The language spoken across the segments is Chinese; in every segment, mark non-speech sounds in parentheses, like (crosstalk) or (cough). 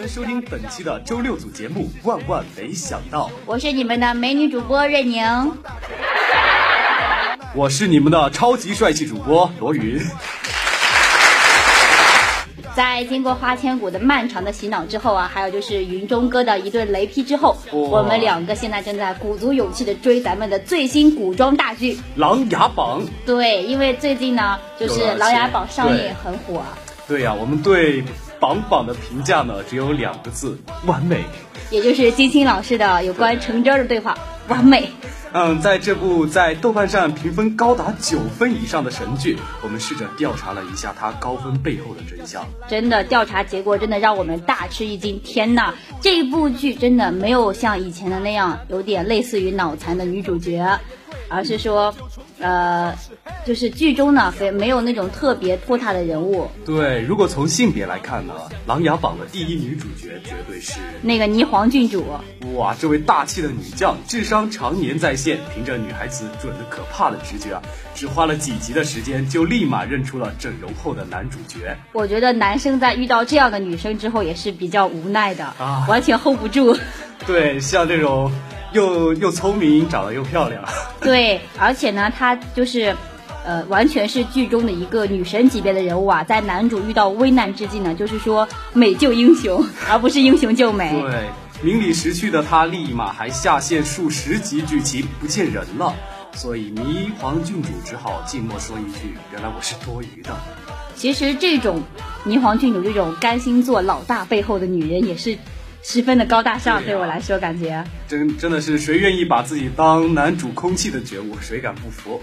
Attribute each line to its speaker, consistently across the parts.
Speaker 1: 们收听本期的周六组节目《万万没想到》，
Speaker 2: 我是你们的美女主播任宁，
Speaker 1: 我是你们的超级帅气主播罗云。
Speaker 2: 在经过花千骨的漫长的洗脑之后啊，还有就是云中哥的一顿雷劈之后，我们两个现在正在鼓足勇气的追咱们的最新古装大剧《
Speaker 1: 琅琊榜》。
Speaker 2: 对，因为最近呢，就是《琅琊榜》上映很火。
Speaker 1: 对呀，我们对。榜榜的评价呢，只有两个字：完美。
Speaker 2: 也就是金星老师的有关橙汁的对话，完美。
Speaker 1: 嗯，在这部在豆瓣上评分高达九分以上的神剧，我们试着调查了一下它高分背后的真相。
Speaker 2: 真的，调查结果真的让我们大吃一惊。天呐，这部剧真的没有像以前的那样，有点类似于脑残的女主角。而是说，呃，就是剧中呢，没没有那种特别拖沓的人物。
Speaker 1: 对，如果从性别来看呢，《琅琊榜》的第一女主角绝对是
Speaker 2: 那个霓凰郡主。
Speaker 1: 哇，这位大气的女将，智商常年在线，凭着女孩子准的可怕的直觉啊，只花了几集的时间，就立马认出了整容后的男主角。
Speaker 2: 我觉得男生在遇到这样的女生之后，也是比较无奈的啊，完全 hold 不住。(laughs)
Speaker 1: 对，像这种。又又聪明，长得又漂亮。(laughs)
Speaker 2: 对，而且呢，她就是，呃，完全是剧中的一个女神级别的人物啊。在男主遇到危难之际呢，就是说美救英雄，(laughs) 而不是英雄救美。
Speaker 1: 对，名利失去的她，立马还下线数十集剧情不见人了。所以霓凰郡主只好静默说一句：“原来我是多余的。”
Speaker 2: 其实这种霓凰郡主这种甘心做老大背后的女人也是。十分的高大上，对我来说感觉。
Speaker 1: 真真的是谁愿意把自己当男主空气的觉悟，谁敢不服？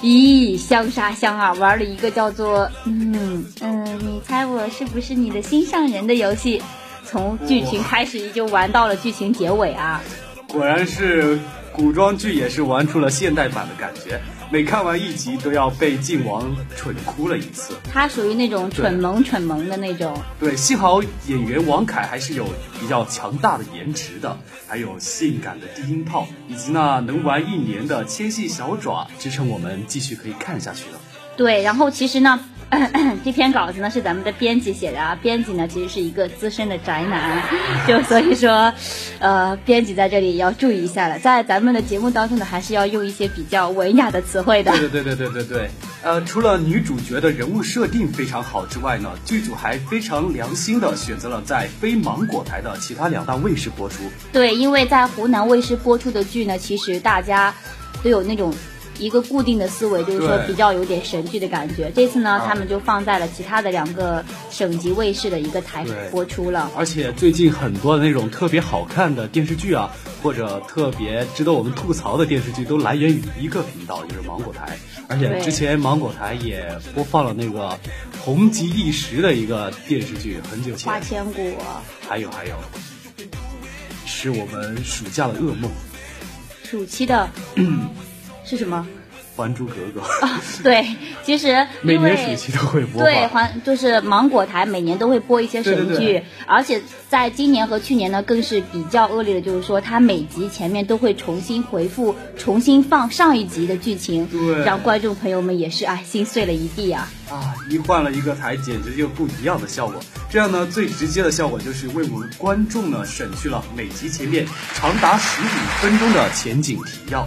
Speaker 2: 咦，相杀相啊，玩了一个叫做嗯嗯，你猜我是不是你的心上人的游戏，从剧情开始就玩到了剧情结尾啊。
Speaker 1: 果然是古装剧，也是玩出了现代版的感觉。每看完一集都要被靖王蠢哭了一次。
Speaker 3: 他属于那种蠢萌蠢萌的那种。
Speaker 1: 对，幸好演员王凯还是有比较强大的颜值的，还有性感的低音炮，以及那能玩一年的纤细小爪，支撑我们继续可以看下去了。
Speaker 2: 对，然后其实呢。(clears throat) 这篇稿子呢是咱们的编辑写的啊，编辑呢其实是一个资深的宅男，就所以说，呃，编辑在这里要注意一下了，在咱们的节目当中呢，还是要用一些比较文雅的词汇的。
Speaker 1: 对对对对对对对。呃，除了女主角的人物设定非常好之外呢，剧组还非常良心的选择了在非芒果台的其他两大卫视播出。
Speaker 2: 对，因为在湖南卫视播出的剧呢，其实大家都有那种。一个固定的思维，就是说比较有点神剧的感觉。这次呢，他们就放在了其他的两个省级卫视的一个台播出了。
Speaker 1: 而且最近很多的那种特别好看的电视剧啊，或者特别值得我们吐槽的电视剧，都来源于一个频道，就是芒果台。而且之前芒果台也播放了那个红极一时的一个电视剧，很久前。
Speaker 2: 花千骨。
Speaker 1: 还有还有，是我们暑假的噩梦。
Speaker 2: 暑期的。是什么？
Speaker 1: 《还珠格格》
Speaker 2: 啊，对，其实
Speaker 1: 每年暑期都会播。
Speaker 2: 对，还就是芒果台每年都会播一些神剧，而且在今年和去年呢，更是比较恶劣的，就是说它每集前面都会重新回复、重新放上一集的剧情，
Speaker 1: 对，
Speaker 2: 让观众朋友们也是哎心碎了一地啊！
Speaker 1: 啊，一换了一个台，简直就不一样的效果。这样呢，最直接的效果就是为我们观众呢省去了每集前面长达十五分钟的前景提要。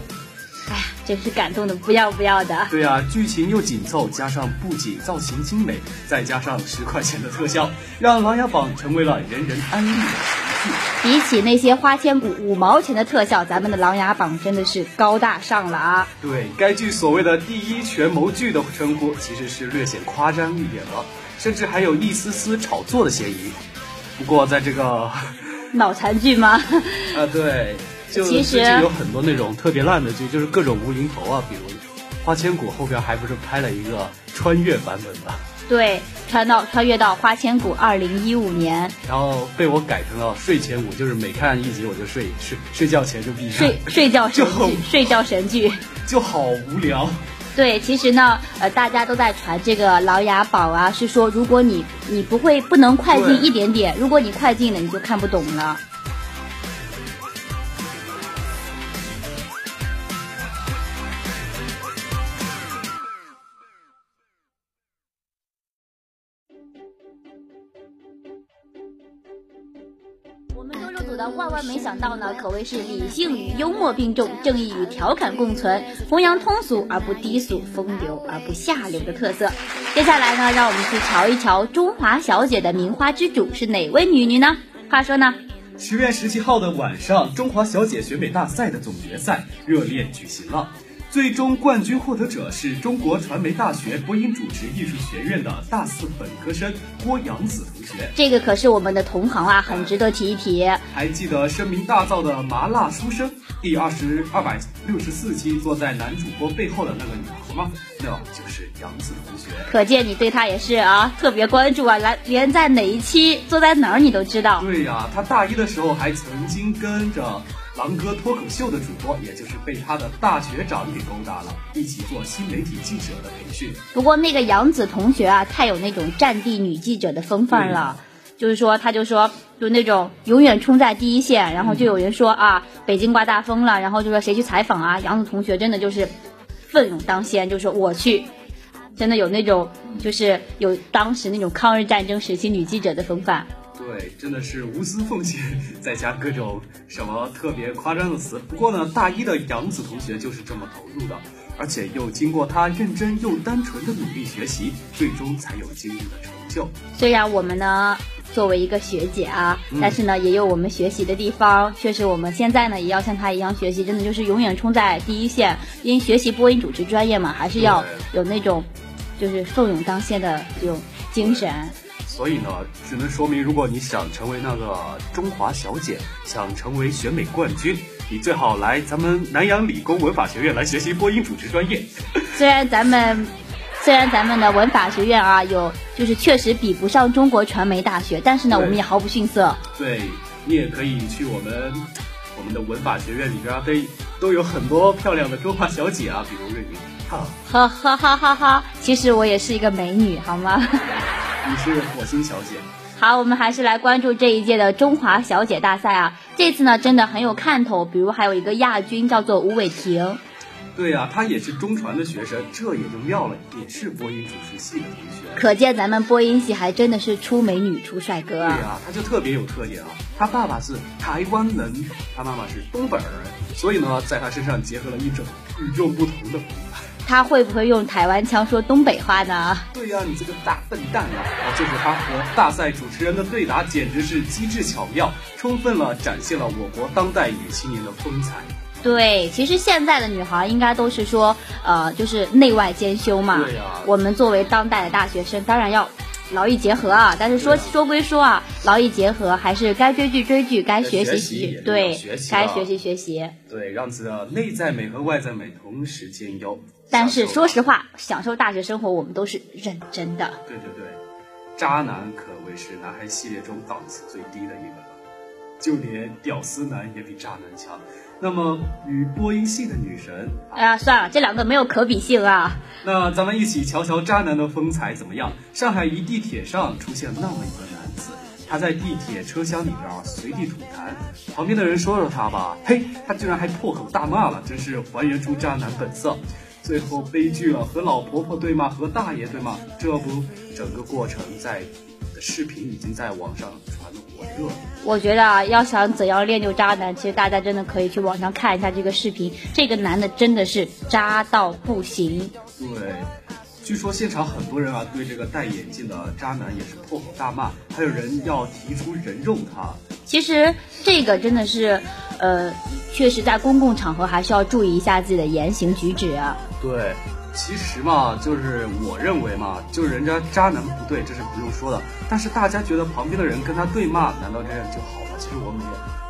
Speaker 2: 真是感动的不要不要的。
Speaker 1: 对啊，剧情又紧凑，加上布景造型精美，再加上十块钱的特效，让《琅琊榜》成为了人人安利的神剧。
Speaker 2: 比起那些花千骨五毛钱的特效，咱们的《琅琊榜》真的是高大上了啊！
Speaker 1: 对该剧所谓的第一权谋剧的称呼，其实是略显夸张一点了，甚至还有一丝丝炒作的嫌疑。不过在这个 (laughs)
Speaker 2: 脑残剧吗？(laughs)
Speaker 1: 啊，对，就
Speaker 2: 其实
Speaker 1: 有很多那种特别烂的剧，就是各种无厘头啊，比如《花千骨》后边还不是拍了一个穿越版本的。
Speaker 2: 对，穿到穿越到花千骨二零一五年，
Speaker 1: 然后被我改成了睡前骨，就是每看一集我就睡睡睡觉前就闭上。
Speaker 2: 睡睡觉神剧，睡觉神剧，(laughs)
Speaker 1: 就好无聊。
Speaker 2: 对，其实呢，呃，大家都在传这个《琅琊榜》啊，是说如果你你不会不能快进一点点，如果你快进了，你就看不懂了。万万没想到呢，可谓是理性与幽默并重，正义与调侃共存，弘扬通俗而不低俗，风流而不下流的特色。接下来呢，让我们去瞧一瞧中华小姐的名花之主是哪位女女呢？话说呢，
Speaker 1: 十月十七号的晚上，中华小姐选美大赛的总决赛热烈举行了。最终冠军获得者是中国传媒大学播音主持艺术学院的大四本科生郭阳子同学。
Speaker 2: 这个可是我们的同行啊，很值得提一提。
Speaker 1: 还记得声名大噪的麻辣书生第二十二百六十四期坐在男主播背后的那个女孩吗？那就是杨子同学。
Speaker 2: 可见你对她也是啊特别关注啊，来连在哪一期坐在哪儿你都知道。
Speaker 1: 对呀，他大一的时候还曾经跟着。狼哥脱口秀的主播，也就是被他的大学长给勾搭了，一起做新媒体记者的培训。
Speaker 2: 不过那个杨子同学啊，太有那种战地女记者的风范了，就是说，他就说，就那种永远冲在第一线，然后就有人说啊，北京刮大风了，然后就说谁去采访啊？杨子同学真的就是奋勇当先，就说我去，真的有那种就是有当时那种抗日战争时期女记者的风范。
Speaker 1: 对，真的是无私奉献，再加各种什么特别夸张的词。不过呢，大一的杨子同学就是这么投入的，而且又经过他认真又单纯的努力学习，最终才有今日的成就。
Speaker 2: 虽然我们呢作为一个学姐啊，但是呢也有我们学习的地方。确实，我们现在呢也要像她一样学习，真的就是永远冲在第一线。因为学习播音主持专业嘛，还是要有那种就是奋勇当先的这种精神。
Speaker 1: 所以呢，只能说明，如果你想成为那个中华小姐，想成为选美冠军，你最好来咱们南阳理工文法学院来学习播音主持专业。(laughs)
Speaker 2: 虽然咱们，虽然咱们的文法学院啊，有就是确实比不上中国传媒大学，但是呢，我们也毫不逊色。
Speaker 1: 对你也可以去我们我们的文法学院里边啊，都都有很多漂亮的中华小姐啊，比如瑞云。
Speaker 2: 哈哈哈哈哈哈！其实我也是一个美女，好吗？
Speaker 1: 你是火星小姐。
Speaker 2: 好，我们还是来关注这一届的中华小姐大赛啊。这次呢，真的很有看头。比如还有一个亚军叫做吴伟霆。
Speaker 1: 对呀，他也是中传的学生，这也就妙了，也是播音主持系的同学。
Speaker 2: 可见咱们播音系还真的是出美女出帅哥
Speaker 1: 啊。对呀，他就特别有特点啊。他爸爸是台湾人，他妈妈是东北人，所以呢，在他身上结合了一种与众不同的风范。
Speaker 2: 他会不会用台湾腔说东北话呢？
Speaker 1: 对呀，你这个大笨蛋啊！啊，就是他和大赛主持人的对答，简直是机智巧妙，充分了展现了我国当代女青年的风采。
Speaker 2: 对，其实现在的女孩应该都是说，呃，就是内外兼修嘛。
Speaker 1: 对呀。
Speaker 2: 我们作为当代的大学生，当然要。劳逸结合啊，但是说说归说啊，劳逸结合还是该追剧追剧，该学习
Speaker 1: 习
Speaker 2: 对，该
Speaker 1: 学
Speaker 2: 习学习。
Speaker 1: 对，让自己的内在美和外在美同时兼优。
Speaker 2: 但是说实话，享受大学生活，我们都是认真的。
Speaker 1: 对对对，渣男可谓是男孩系列中档次最低的一个了，就连屌丝男也比渣男强。那么，与播音系的女神，
Speaker 2: 哎呀，算了，这两个没有可比性啊。
Speaker 1: 那咱们一起瞧瞧渣男的风采怎么样？上海一地铁上出现那么一个男子，他在地铁车厢里边随地吐痰，旁边的人说说他吧，嘿，他居然还破口大骂了，真是还原出渣男本色。最后悲剧了，和老婆婆对骂，和大爷对骂，这不，整个过程在的视频已经在网上传的火热。
Speaker 2: 我觉得啊，要想怎样练就渣男，其实大家真的可以去网上看一下这个视频。这个男的真的是渣到不行。
Speaker 1: 对，据说现场很多人啊，对这个戴眼镜的渣男也是破口大骂，还有人要提出人肉他。
Speaker 2: 其实这个真的是，呃，确实在公共场合还是要注意一下自己的言行举止啊。
Speaker 1: 对，其实嘛，就是我认为嘛，就是人家渣男不对，这是不用说的。但是大家觉得旁边的人跟他对骂，难道这样就好吗？其实我们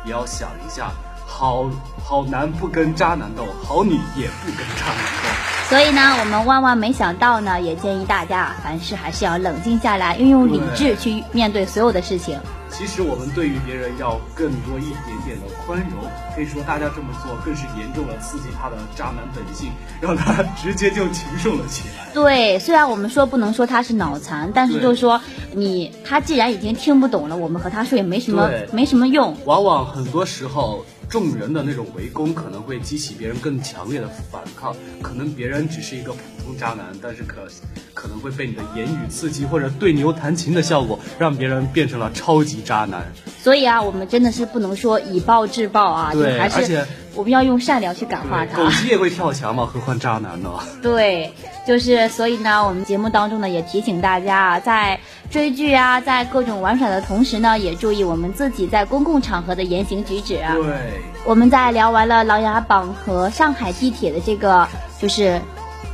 Speaker 1: 也也要想一下，好好男不跟渣男斗，好女也不跟渣男斗。
Speaker 2: 所以呢，我们万万没想到呢，也建议大家凡事还是要冷静下来，运用理智去面对所有的事情。
Speaker 1: 其实我们对于别人要更多一点点的宽容，可以说大家这么做更是严重了刺激他的渣男本性，让他直接就禽兽了起来。
Speaker 2: 对，虽然我们说不能说他是脑残，但是就是说你他既然已经听不懂了，我们和他说也没什么没什么用。
Speaker 1: 往往很多时候。众人的那种围攻可能会激起别人更强烈的反抗，可能别人只是一个普通渣男，但是可可能会被你的言语刺激或者对牛弹琴的效果，让别人变成了超级渣男。
Speaker 2: 所以啊，我们真的是不能说以暴制暴啊，
Speaker 1: 对，
Speaker 2: 而且我们要用善良去感化他。
Speaker 1: 狗急也会跳墙嘛，何况渣男呢？(laughs)
Speaker 2: 对，就是所以呢，我们节目当中呢也提醒大家啊，在追剧啊，在各种玩耍的同时呢，也注意我们自己在公共场合的言行举止啊。
Speaker 1: 对。
Speaker 2: 我们在聊完了《琅琊榜》和上海地铁的这个，就是，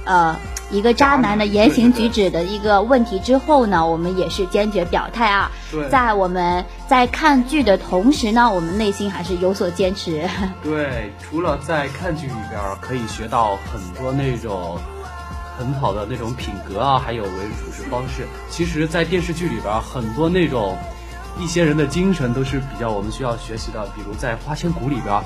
Speaker 2: 呃，一个渣男的言行举止的一个问题之后呢，我们也是坚决表态啊。在我们在看剧的同时呢，我们内心还是有所坚持。(laughs)
Speaker 1: 对，除了在看剧里边可以学到很多那种很好的那种品格啊，还有为人处事方式，其实，在电视剧里边很多那种。一些人的精神都是比较我们需要学习的，比如在《花千骨》里边，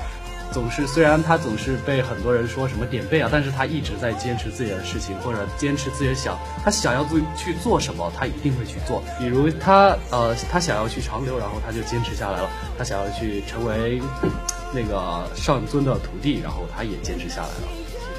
Speaker 1: 总是虽然他总是被很多人说什么点背啊，但是他一直在坚持自己的事情，或者坚持自己想他想要做去做什么，他一定会去做。比如他呃，他想要去长留，然后他就坚持下来了；他想要去成为那个上尊的徒弟，然后他也坚持下来了。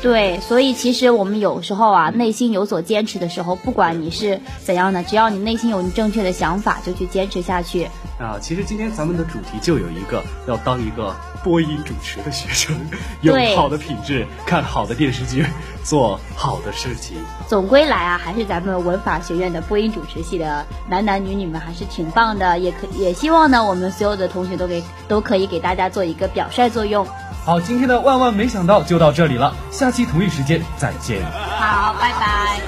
Speaker 2: 对，所以其实我们有时候啊，内心有所坚持的时候，不管你是怎样的，只要你内心有你正确的想法，就去坚持下去。
Speaker 1: 啊，其实今天咱们的主题就有一个，要当一个播音主持的学生，有好的品质，看好的电视剧，做好的事情。
Speaker 2: 总归来啊，还是咱们文法学院的播音主持系的男男女女们还是挺棒的，也可也希望呢，我们所有的同学都给都可以给大家做一个表率作用。
Speaker 1: 好，今天的万万没想到就到这里了，下期同一时间再见。
Speaker 2: 好，拜拜。